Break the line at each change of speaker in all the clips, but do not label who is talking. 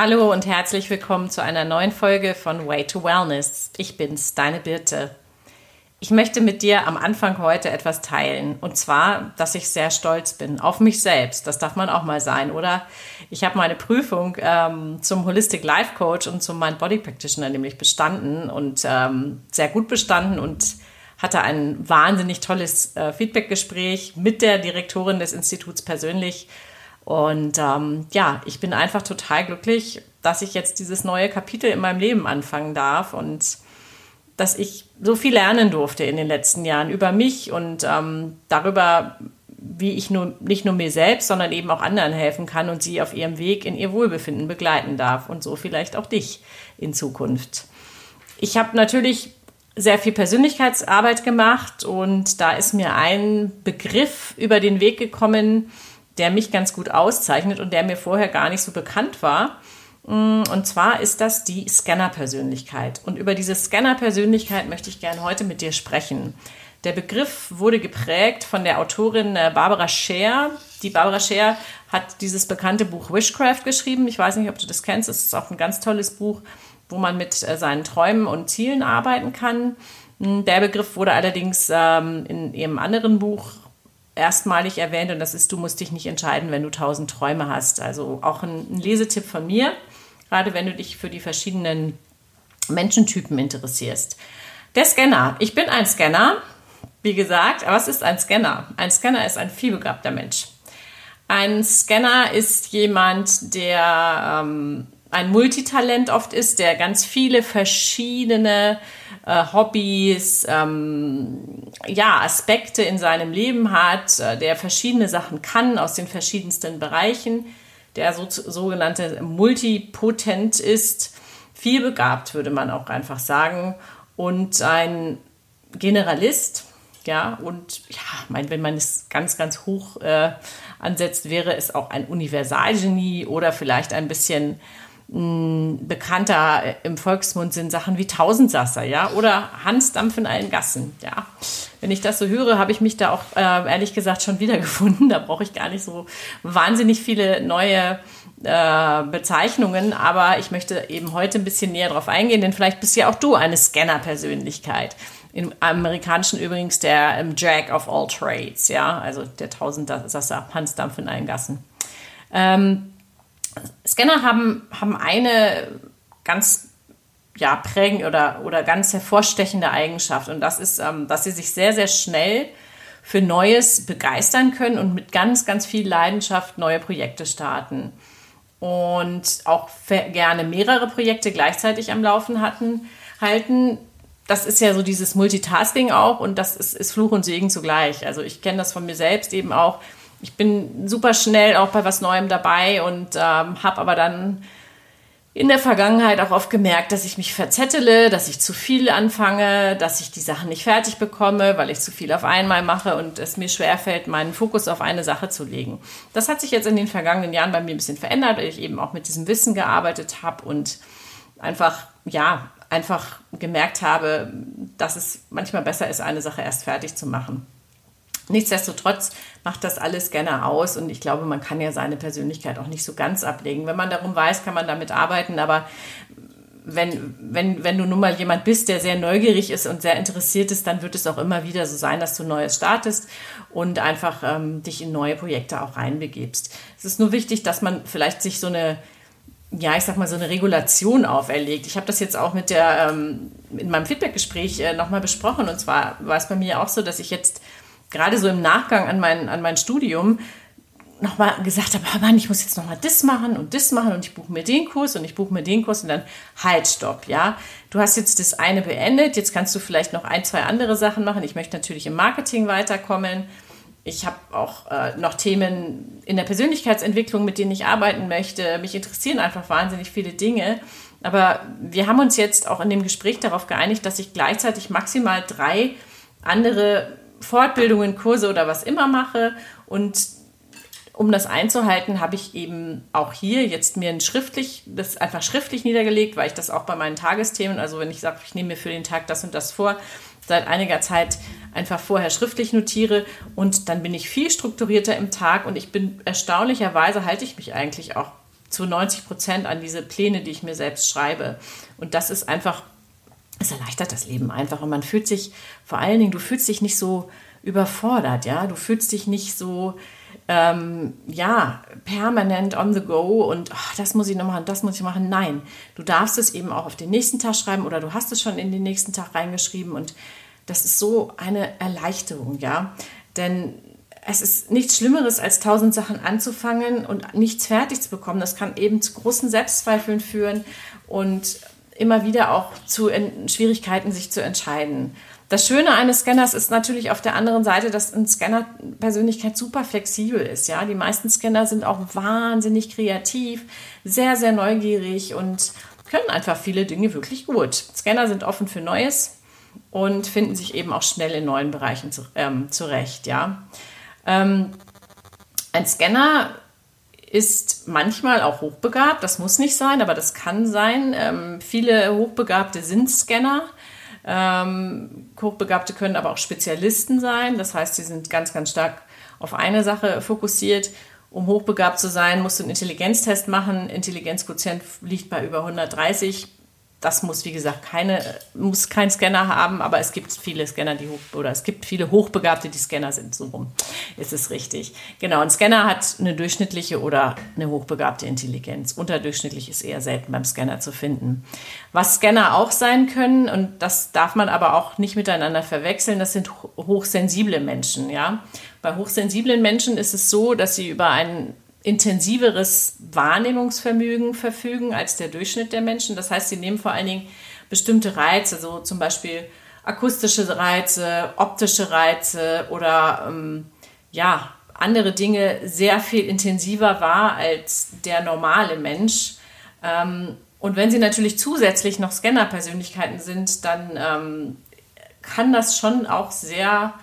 Hallo und herzlich willkommen zu einer neuen Folge von Way to Wellness. Ich bin's, deine Birte. Ich möchte mit dir am Anfang heute etwas teilen. Und zwar, dass ich sehr stolz bin auf mich selbst. Das darf man auch mal sein, oder? Ich habe meine Prüfung ähm, zum Holistic Life Coach und zum Mind Body Practitioner nämlich bestanden und ähm, sehr gut bestanden und hatte ein wahnsinnig tolles äh, Feedbackgespräch mit der Direktorin des Instituts persönlich und ähm, ja, ich bin einfach total glücklich, dass ich jetzt dieses neue Kapitel in meinem Leben anfangen darf und dass ich so viel lernen durfte in den letzten Jahren über mich und ähm, darüber, wie ich nur, nicht nur mir selbst, sondern eben auch anderen helfen kann und sie auf ihrem Weg in ihr Wohlbefinden begleiten darf und so vielleicht auch dich in Zukunft. Ich habe natürlich sehr viel Persönlichkeitsarbeit gemacht und da ist mir ein Begriff über den Weg gekommen, der mich ganz gut auszeichnet und der mir vorher gar nicht so bekannt war. Mm, und zwar ist das die Scanner-Persönlichkeit. Und über diese Scanner-Persönlichkeit möchte ich gerne heute mit dir sprechen. Der Begriff wurde geprägt von der Autorin äh, Barbara Scher. Die Barbara Scher hat dieses bekannte Buch Wishcraft geschrieben. Ich weiß nicht, ob du das kennst. Es ist auch ein ganz tolles Buch, wo man mit äh, seinen Träumen und Zielen arbeiten kann. Mm, der Begriff wurde allerdings ähm, in ihrem anderen Buch erstmalig erwähnt und das ist, du musst dich nicht entscheiden, wenn du tausend Träume hast. Also auch ein, ein Lesetipp von mir, gerade wenn du dich für die verschiedenen Menschentypen interessierst. Der Scanner. Ich bin ein Scanner, wie gesagt, aber was ist ein Scanner? Ein Scanner ist ein vielbegabter Mensch. Ein Scanner ist jemand, der ähm, ein Multitalent oft ist, der ganz viele verschiedene äh, Hobbys, ähm, ja, Aspekte in seinem Leben hat, äh, der verschiedene Sachen kann aus den verschiedensten Bereichen, der so, sogenannte Multipotent ist, viel begabt, würde man auch einfach sagen, und ein Generalist, ja, und ja, mein, wenn man es ganz, ganz hoch äh, ansetzt, wäre es auch ein Universalgenie oder vielleicht ein bisschen bekannter im Volksmund sind Sachen wie Tausendsasser, ja, oder Hansdampf in allen Gassen, ja. Wenn ich das so höre, habe ich mich da auch äh, ehrlich gesagt schon wiedergefunden. Da brauche ich gar nicht so wahnsinnig viele neue äh, Bezeichnungen, aber ich möchte eben heute ein bisschen näher drauf eingehen, denn vielleicht bist ja auch du eine Scanner-Persönlichkeit. Im Amerikanischen übrigens der ähm, Jack of all Trades, ja, also der Tausendsasser, Hansdampf in allen Gassen. Ähm, Scanner haben, haben eine ganz ja, prägend oder, oder ganz hervorstechende Eigenschaft und das ist, ähm, dass sie sich sehr, sehr schnell für Neues begeistern können und mit ganz, ganz viel Leidenschaft neue Projekte starten. Und auch gerne mehrere Projekte gleichzeitig am Laufen hatten, halten. Das ist ja so dieses Multitasking auch und das ist, ist Fluch und Segen zugleich. Also ich kenne das von mir selbst eben auch ich bin super schnell auch bei was Neuem dabei und ähm, habe aber dann in der Vergangenheit auch oft gemerkt, dass ich mich verzettele, dass ich zu viel anfange, dass ich die Sachen nicht fertig bekomme, weil ich zu viel auf einmal mache und es mir schwerfällt, meinen Fokus auf eine Sache zu legen. Das hat sich jetzt in den vergangenen Jahren bei mir ein bisschen verändert, weil ich eben auch mit diesem Wissen gearbeitet habe und einfach, ja, einfach gemerkt habe, dass es manchmal besser ist, eine Sache erst fertig zu machen. Nichtsdestotrotz macht das alles gerne aus und ich glaube, man kann ja seine Persönlichkeit auch nicht so ganz ablegen. Wenn man darum weiß, kann man damit arbeiten, aber wenn, wenn, wenn du nun mal jemand bist, der sehr neugierig ist und sehr interessiert ist, dann wird es auch immer wieder so sein, dass du Neues startest und einfach ähm, dich in neue Projekte auch reinbegebst. Es ist nur wichtig, dass man vielleicht sich so eine ja, ich sag mal, so eine Regulation auferlegt. Ich habe das jetzt auch mit der, ähm, in meinem Feedbackgespräch äh, nochmal besprochen. Und zwar war es bei mir auch so, dass ich jetzt gerade so im Nachgang an mein, an mein Studium nochmal gesagt habe, Mann, ich muss jetzt nochmal das machen und das machen und ich buche mir den Kurs und ich buche mir den Kurs und dann halt, stopp, ja. Du hast jetzt das eine beendet, jetzt kannst du vielleicht noch ein, zwei andere Sachen machen. Ich möchte natürlich im Marketing weiterkommen. Ich habe auch äh, noch Themen in der Persönlichkeitsentwicklung, mit denen ich arbeiten möchte. Mich interessieren einfach wahnsinnig viele Dinge. Aber wir haben uns jetzt auch in dem Gespräch darauf geeinigt, dass ich gleichzeitig maximal drei andere Fortbildungen, Kurse oder was immer mache. Und um das einzuhalten, habe ich eben auch hier jetzt mir ein schriftlich, das einfach schriftlich niedergelegt, weil ich das auch bei meinen Tagesthemen, also wenn ich sage, ich nehme mir für den Tag das und das vor, seit einiger Zeit einfach vorher schriftlich notiere und dann bin ich viel strukturierter im Tag und ich bin erstaunlicherweise halte ich mich eigentlich auch zu 90 Prozent an diese Pläne, die ich mir selbst schreibe. Und das ist einfach, es erleichtert das Leben einfach. Und man fühlt sich, vor allen Dingen, du fühlst dich nicht so überfordert, ja. Du fühlst dich nicht so, ähm, ja, permanent on the go und oh, das muss ich noch machen, das muss ich machen. Nein, du darfst es eben auch auf den nächsten Tag schreiben oder du hast es schon in den nächsten Tag reingeschrieben und das ist so eine Erleichterung, ja. Denn es ist nichts Schlimmeres, als tausend Sachen anzufangen und nichts fertig zu bekommen. Das kann eben zu großen Selbstzweifeln führen und immer wieder auch zu Schwierigkeiten, sich zu entscheiden. Das Schöne eines Scanners ist natürlich auf der anderen Seite, dass ein Scanner-Persönlichkeit super flexibel ist. Ja, die meisten Scanner sind auch wahnsinnig kreativ, sehr, sehr neugierig und können einfach viele Dinge wirklich gut. Scanner sind offen für Neues und finden sich eben auch schnell in neuen Bereichen zu, ähm, zurecht. Ja, ähm, ein Scanner ist manchmal auch hochbegabt. Das muss nicht sein, aber das kann sein. Ähm, viele Hochbegabte sind Scanner. Ähm, Hochbegabte können aber auch Spezialisten sein. Das heißt, sie sind ganz, ganz stark auf eine Sache fokussiert. Um hochbegabt zu sein, musst du einen Intelligenztest machen. Intelligenzquotient liegt bei über 130 das muss, wie gesagt, keine, muss kein Scanner haben, aber es gibt viele Scanner, die hoch, oder es gibt viele Hochbegabte, die Scanner sind. So rum ist es richtig. Genau, ein Scanner hat eine durchschnittliche oder eine hochbegabte Intelligenz. Unterdurchschnittlich ist eher selten beim Scanner zu finden. Was Scanner auch sein können, und das darf man aber auch nicht miteinander verwechseln, das sind hochsensible Menschen, ja. Bei hochsensiblen Menschen ist es so, dass sie über einen intensiveres Wahrnehmungsvermögen verfügen als der Durchschnitt der Menschen. Das heißt, sie nehmen vor allen Dingen bestimmte Reize, so zum Beispiel akustische Reize, optische Reize oder ähm, ja, andere Dinge sehr viel intensiver wahr als der normale Mensch. Ähm, und wenn sie natürlich zusätzlich noch Scanner-Persönlichkeiten sind, dann ähm, kann das schon auch sehr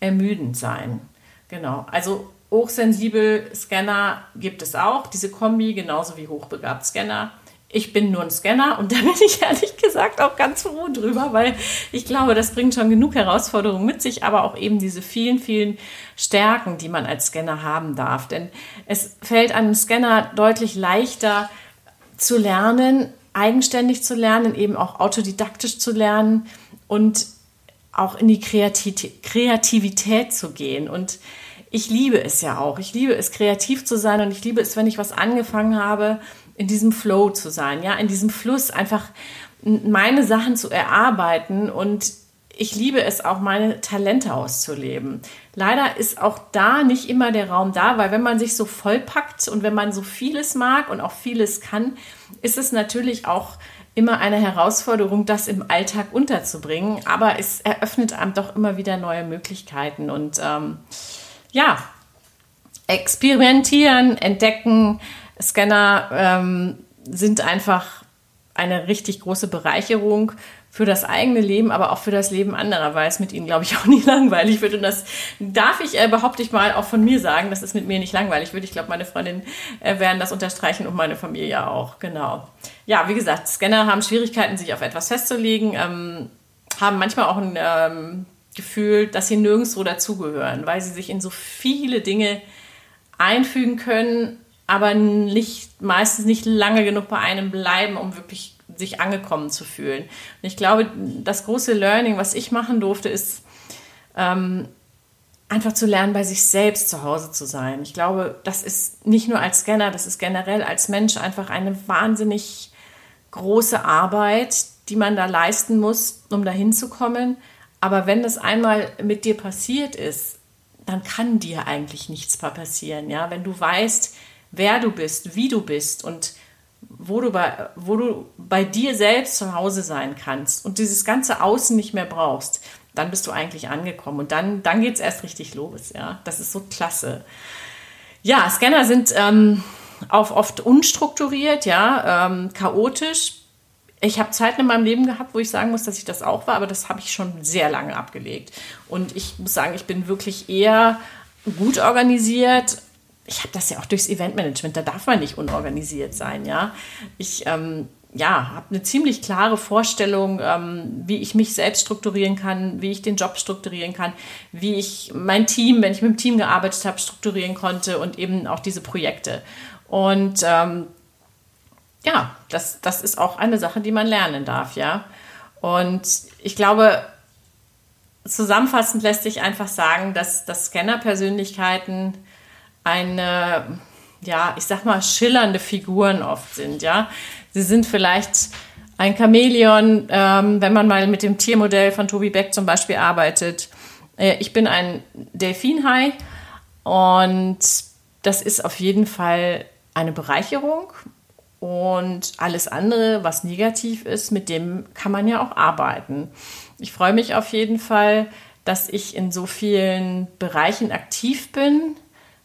ermüdend sein. Genau. Also Hochsensibel Scanner gibt es auch, diese Kombi, genauso wie hochbegabt Scanner. Ich bin nur ein Scanner und da bin ich ehrlich gesagt auch ganz froh drüber, weil ich glaube, das bringt schon genug Herausforderungen mit sich, aber auch eben diese vielen, vielen Stärken, die man als Scanner haben darf. Denn es fällt einem Scanner deutlich leichter zu lernen, eigenständig zu lernen, eben auch autodidaktisch zu lernen und auch in die Kreativität zu gehen. Und ich liebe es ja auch. Ich liebe es, kreativ zu sein und ich liebe es, wenn ich was angefangen habe, in diesem Flow zu sein, ja, in diesem Fluss einfach meine Sachen zu erarbeiten und ich liebe es auch, meine Talente auszuleben. Leider ist auch da nicht immer der Raum da, weil wenn man sich so vollpackt und wenn man so vieles mag und auch vieles kann, ist es natürlich auch immer eine Herausforderung, das im Alltag unterzubringen. Aber es eröffnet einem doch immer wieder neue Möglichkeiten und ähm, ja, experimentieren, entdecken. Scanner ähm, sind einfach eine richtig große Bereicherung für das eigene Leben, aber auch für das Leben anderer, weil es mit ihnen, glaube ich, auch nie langweilig wird. Und das darf ich, äh, behaupte ich mal, auch von mir sagen, dass es mit mir nicht langweilig wird. Ich glaube, meine Freundinnen äh, werden das unterstreichen und meine Familie auch. Genau. Ja, wie gesagt, Scanner haben Schwierigkeiten, sich auf etwas festzulegen, ähm, haben manchmal auch ein ähm, Gefühl, dass sie nirgendwo dazugehören, weil sie sich in so viele Dinge einfügen können, aber nicht, meistens nicht lange genug bei einem bleiben, um wirklich sich angekommen zu fühlen. Und ich glaube, das große Learning, was ich machen durfte, ist ähm, einfach zu lernen, bei sich selbst zu Hause zu sein. Ich glaube, das ist nicht nur als Scanner, das ist generell als Mensch einfach eine wahnsinnig große Arbeit, die man da leisten muss, um dahin zu kommen. Aber wenn das einmal mit dir passiert ist, dann kann dir eigentlich nichts passieren. Ja? Wenn du weißt, wer du bist, wie du bist und wo du, bei, wo du bei dir selbst zu Hause sein kannst und dieses ganze Außen nicht mehr brauchst, dann bist du eigentlich angekommen. Und dann, dann geht es erst richtig los. Ja? Das ist so klasse. Ja, Scanner sind ähm, auch oft unstrukturiert, ja, ähm, chaotisch ich habe Zeiten in meinem Leben gehabt, wo ich sagen muss, dass ich das auch war, aber das habe ich schon sehr lange abgelegt. Und ich muss sagen, ich bin wirklich eher gut organisiert. Ich habe das ja auch durchs Eventmanagement, da darf man nicht unorganisiert sein, ja. Ich ähm, ja, habe eine ziemlich klare Vorstellung, ähm, wie ich mich selbst strukturieren kann, wie ich den Job strukturieren kann, wie ich mein Team, wenn ich mit dem Team gearbeitet habe, strukturieren konnte und eben auch diese Projekte. Und ähm, ja, das, das ist auch eine Sache, die man lernen darf, ja. Und ich glaube, zusammenfassend lässt sich einfach sagen, dass, dass Scanner-Persönlichkeiten eine, ja, ich sag mal, schillernde Figuren oft sind, ja. Sie sind vielleicht ein Chamäleon, ähm, wenn man mal mit dem Tiermodell von Tobi Beck zum Beispiel arbeitet. Äh, ich bin ein Delfinhai und das ist auf jeden Fall eine Bereicherung und alles andere, was negativ ist, mit dem kann man ja auch arbeiten. Ich freue mich auf jeden Fall, dass ich in so vielen Bereichen aktiv bin,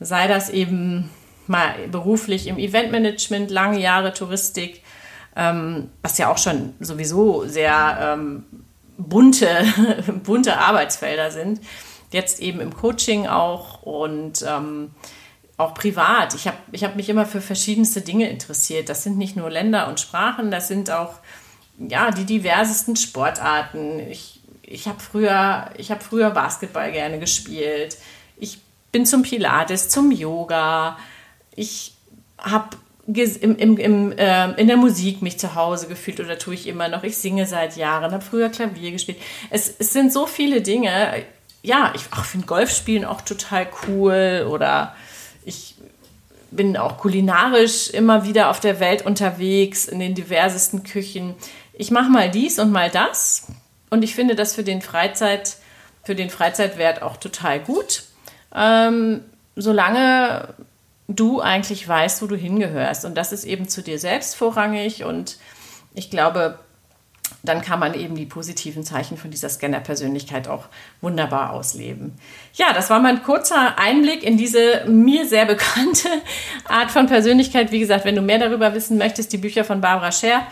sei das eben mal beruflich im Eventmanagement, lange Jahre Touristik, ähm, was ja auch schon sowieso sehr ähm, bunte, bunte Arbeitsfelder sind. Jetzt eben im Coaching auch und ähm, auch privat. Ich habe ich hab mich immer für verschiedenste Dinge interessiert. Das sind nicht nur Länder und Sprachen, das sind auch ja, die diversesten Sportarten. Ich, ich habe früher, hab früher Basketball gerne gespielt. Ich bin zum Pilates, zum Yoga. Ich habe im, im, im, äh, in der Musik mich zu Hause gefühlt oder tue ich immer noch. Ich singe seit Jahren, habe früher Klavier gespielt. Es, es sind so viele Dinge. Ja, ich finde Golfspielen auch total cool oder ich bin auch kulinarisch immer wieder auf der Welt unterwegs, in den diversesten Küchen. Ich mache mal dies und mal das. Und ich finde das für den, Freizeit, für den Freizeitwert auch total gut. Ähm, solange du eigentlich weißt, wo du hingehörst. Und das ist eben zu dir selbst vorrangig. Und ich glaube, dann kann man eben die positiven Zeichen von dieser Scanner-Persönlichkeit auch wunderbar ausleben. Ja, das war mein kurzer Einblick in diese mir sehr bekannte Art von Persönlichkeit. Wie gesagt, wenn du mehr darüber wissen möchtest, die Bücher von Barbara Scher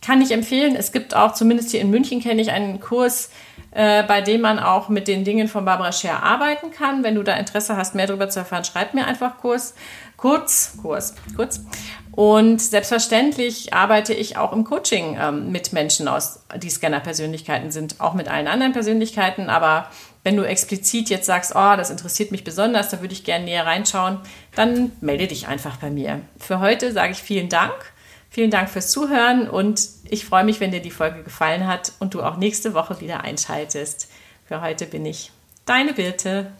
kann ich empfehlen. Es gibt auch, zumindest hier in München kenne ich einen Kurs, äh, bei dem man auch mit den Dingen von Barbara Scher arbeiten kann. Wenn du da Interesse hast, mehr darüber zu erfahren, schreib mir einfach Kurs. Kurz, Kurs, kurz. Und selbstverständlich arbeite ich auch im Coaching ähm, mit Menschen aus, die Scanner-Persönlichkeiten sind, auch mit allen anderen Persönlichkeiten. Aber wenn du explizit jetzt sagst, oh, das interessiert mich besonders, da würde ich gerne näher reinschauen, dann melde dich einfach bei mir. Für heute sage ich vielen Dank. Vielen Dank fürs Zuhören und ich freue mich, wenn dir die Folge gefallen hat und du auch nächste Woche wieder einschaltest. Für heute bin ich deine Birte.